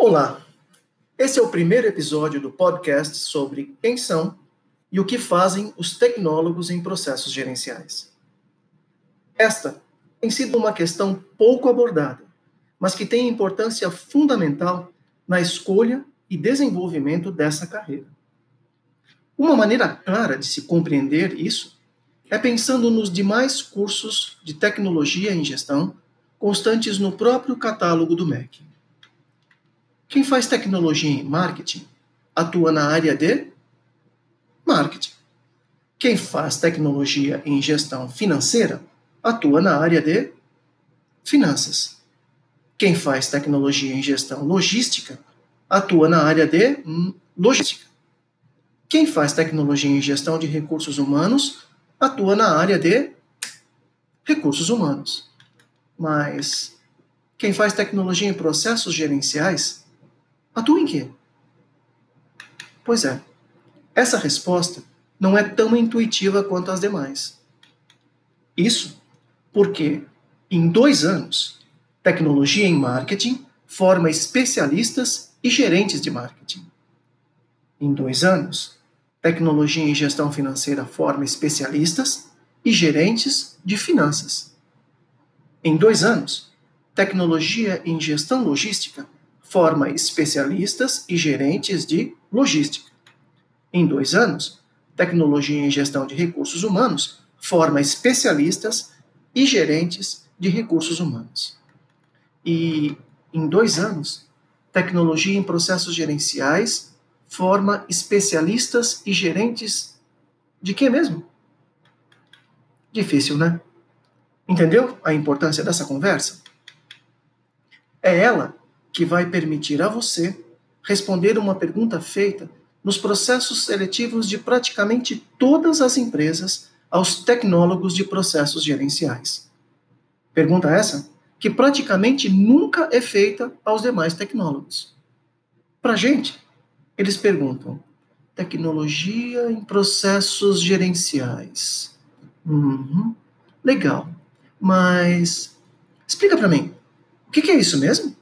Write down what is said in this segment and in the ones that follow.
Olá, esse é o primeiro episódio do podcast sobre quem são e o que fazem os tecnólogos em processos gerenciais. Esta tem sido uma questão pouco abordada, mas que tem importância fundamental na escolha e desenvolvimento dessa carreira. Uma maneira clara de se compreender isso é pensando nos demais cursos de tecnologia em gestão constantes no próprio catálogo do MEC. Quem faz tecnologia em marketing atua na área de marketing. Quem faz tecnologia em gestão financeira atua na área de finanças. Quem faz tecnologia em gestão logística atua na área de logística. Quem faz tecnologia em gestão de recursos humanos atua na área de recursos humanos. Mas quem faz tecnologia em processos gerenciais Atua em quê? Pois é, essa resposta não é tão intuitiva quanto as demais. Isso porque, em dois anos, tecnologia em marketing forma especialistas e gerentes de marketing. Em dois anos, tecnologia em gestão financeira forma especialistas e gerentes de finanças. Em dois anos, tecnologia em gestão logística forma especialistas e gerentes de logística. Em dois anos, Tecnologia em Gestão de Recursos Humanos forma especialistas e gerentes de recursos humanos. E em dois anos, Tecnologia em Processos Gerenciais forma especialistas e gerentes de quê mesmo? Difícil, né? Entendeu a importância dessa conversa? É ela que vai permitir a você responder uma pergunta feita nos processos seletivos de praticamente todas as empresas aos tecnólogos de processos gerenciais. Pergunta essa que praticamente nunca é feita aos demais tecnólogos. Para gente, eles perguntam: tecnologia em processos gerenciais. Uhum, legal, mas explica para mim, o que, que é isso mesmo?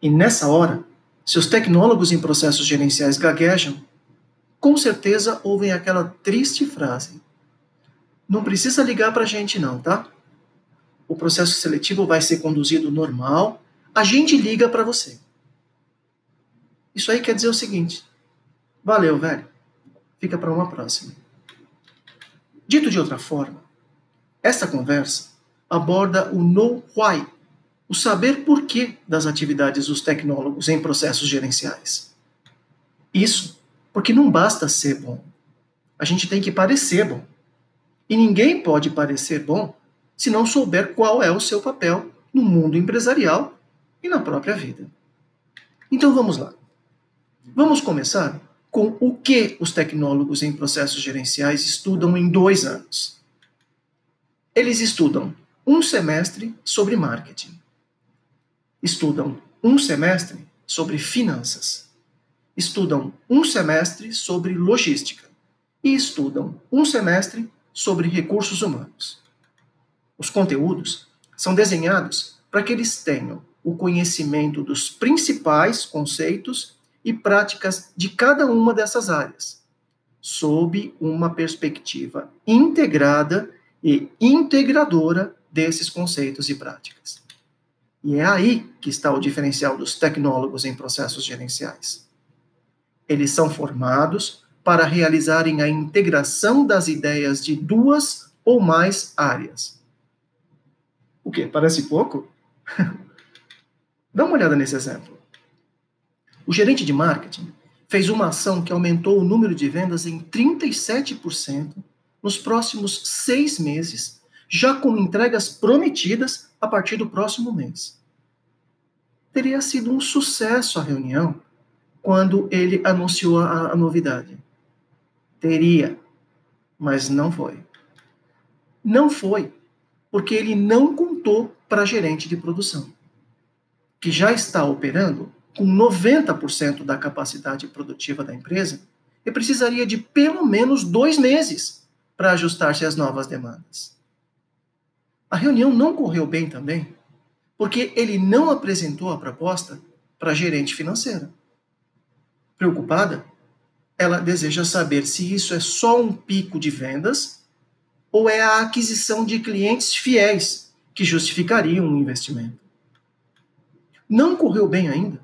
E nessa hora, se os tecnólogos em processos gerenciais gaguejam, com certeza ouvem aquela triste frase: Não precisa ligar para a gente, não, tá? O processo seletivo vai ser conduzido normal, a gente liga para você. Isso aí quer dizer o seguinte: Valeu, velho. Fica para uma próxima. Dito de outra forma, esta conversa aborda o know why o saber porquê das atividades dos tecnólogos em processos gerenciais. Isso porque não basta ser bom. A gente tem que parecer bom. E ninguém pode parecer bom se não souber qual é o seu papel no mundo empresarial e na própria vida. Então vamos lá. Vamos começar com o que os tecnólogos em processos gerenciais estudam em dois anos. Eles estudam um semestre sobre marketing estudam um semestre sobre finanças, estudam um semestre sobre logística e estudam um semestre sobre recursos humanos. Os conteúdos são desenhados para que eles tenham o conhecimento dos principais conceitos e práticas de cada uma dessas áreas, sob uma perspectiva integrada e integradora desses conceitos e práticas. E é aí que está o diferencial dos tecnólogos em processos gerenciais. Eles são formados para realizarem a integração das ideias de duas ou mais áreas. O que? Parece pouco? Dá uma olhada nesse exemplo. O gerente de marketing fez uma ação que aumentou o número de vendas em 37% nos próximos seis meses, já com entregas prometidas a partir do próximo mês. Teria sido um sucesso a reunião quando ele anunciou a, a novidade. Teria, mas não foi. Não foi, porque ele não contou para a gerente de produção, que já está operando com 90% da capacidade produtiva da empresa e precisaria de pelo menos dois meses para ajustar-se às novas demandas. A reunião não correu bem também, porque ele não apresentou a proposta para gerente financeira. Preocupada, ela deseja saber se isso é só um pico de vendas ou é a aquisição de clientes fiéis que justificariam um investimento. Não correu bem ainda,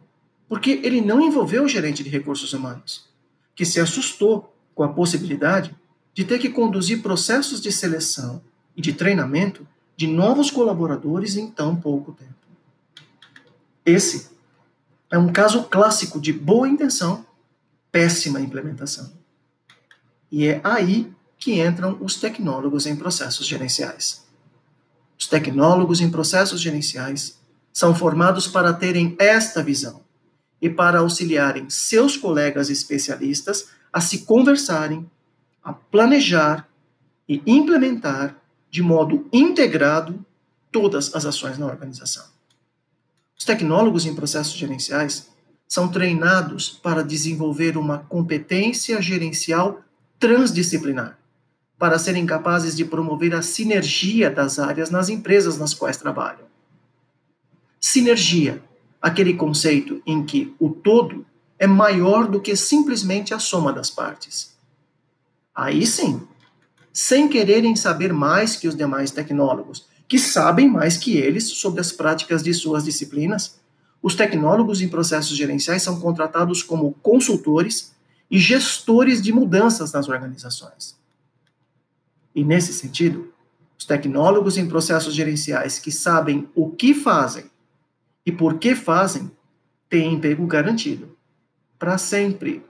porque ele não envolveu o gerente de recursos humanos, que se assustou com a possibilidade de ter que conduzir processos de seleção e de treinamento de novos colaboradores em tão pouco tempo. Esse é um caso clássico de boa intenção, péssima implementação. E é aí que entram os tecnólogos em processos gerenciais. Os tecnólogos em processos gerenciais são formados para terem esta visão e para auxiliarem seus colegas especialistas a se conversarem, a planejar e implementar de modo integrado todas as ações na organização. Os tecnólogos em processos gerenciais são treinados para desenvolver uma competência gerencial transdisciplinar, para serem capazes de promover a sinergia das áreas nas empresas nas quais trabalham. Sinergia, aquele conceito em que o todo é maior do que simplesmente a soma das partes. Aí sim, sem quererem saber mais que os demais tecnólogos, que sabem mais que eles sobre as práticas de suas disciplinas, os tecnólogos em processos gerenciais são contratados como consultores e gestores de mudanças nas organizações. E nesse sentido, os tecnólogos em processos gerenciais que sabem o que fazem e por que fazem têm emprego garantido para sempre.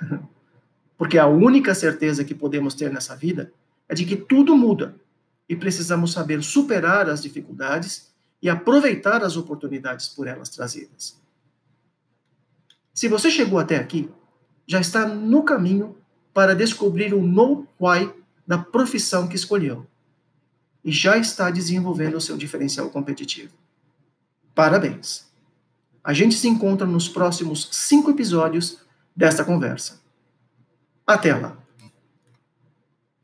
Porque a única certeza que podemos ter nessa vida é de que tudo muda e precisamos saber superar as dificuldades e aproveitar as oportunidades por elas trazidas. Se você chegou até aqui, já está no caminho para descobrir o know-why da profissão que escolheu e já está desenvolvendo o seu diferencial competitivo. Parabéns! A gente se encontra nos próximos cinco episódios desta conversa. Até lá!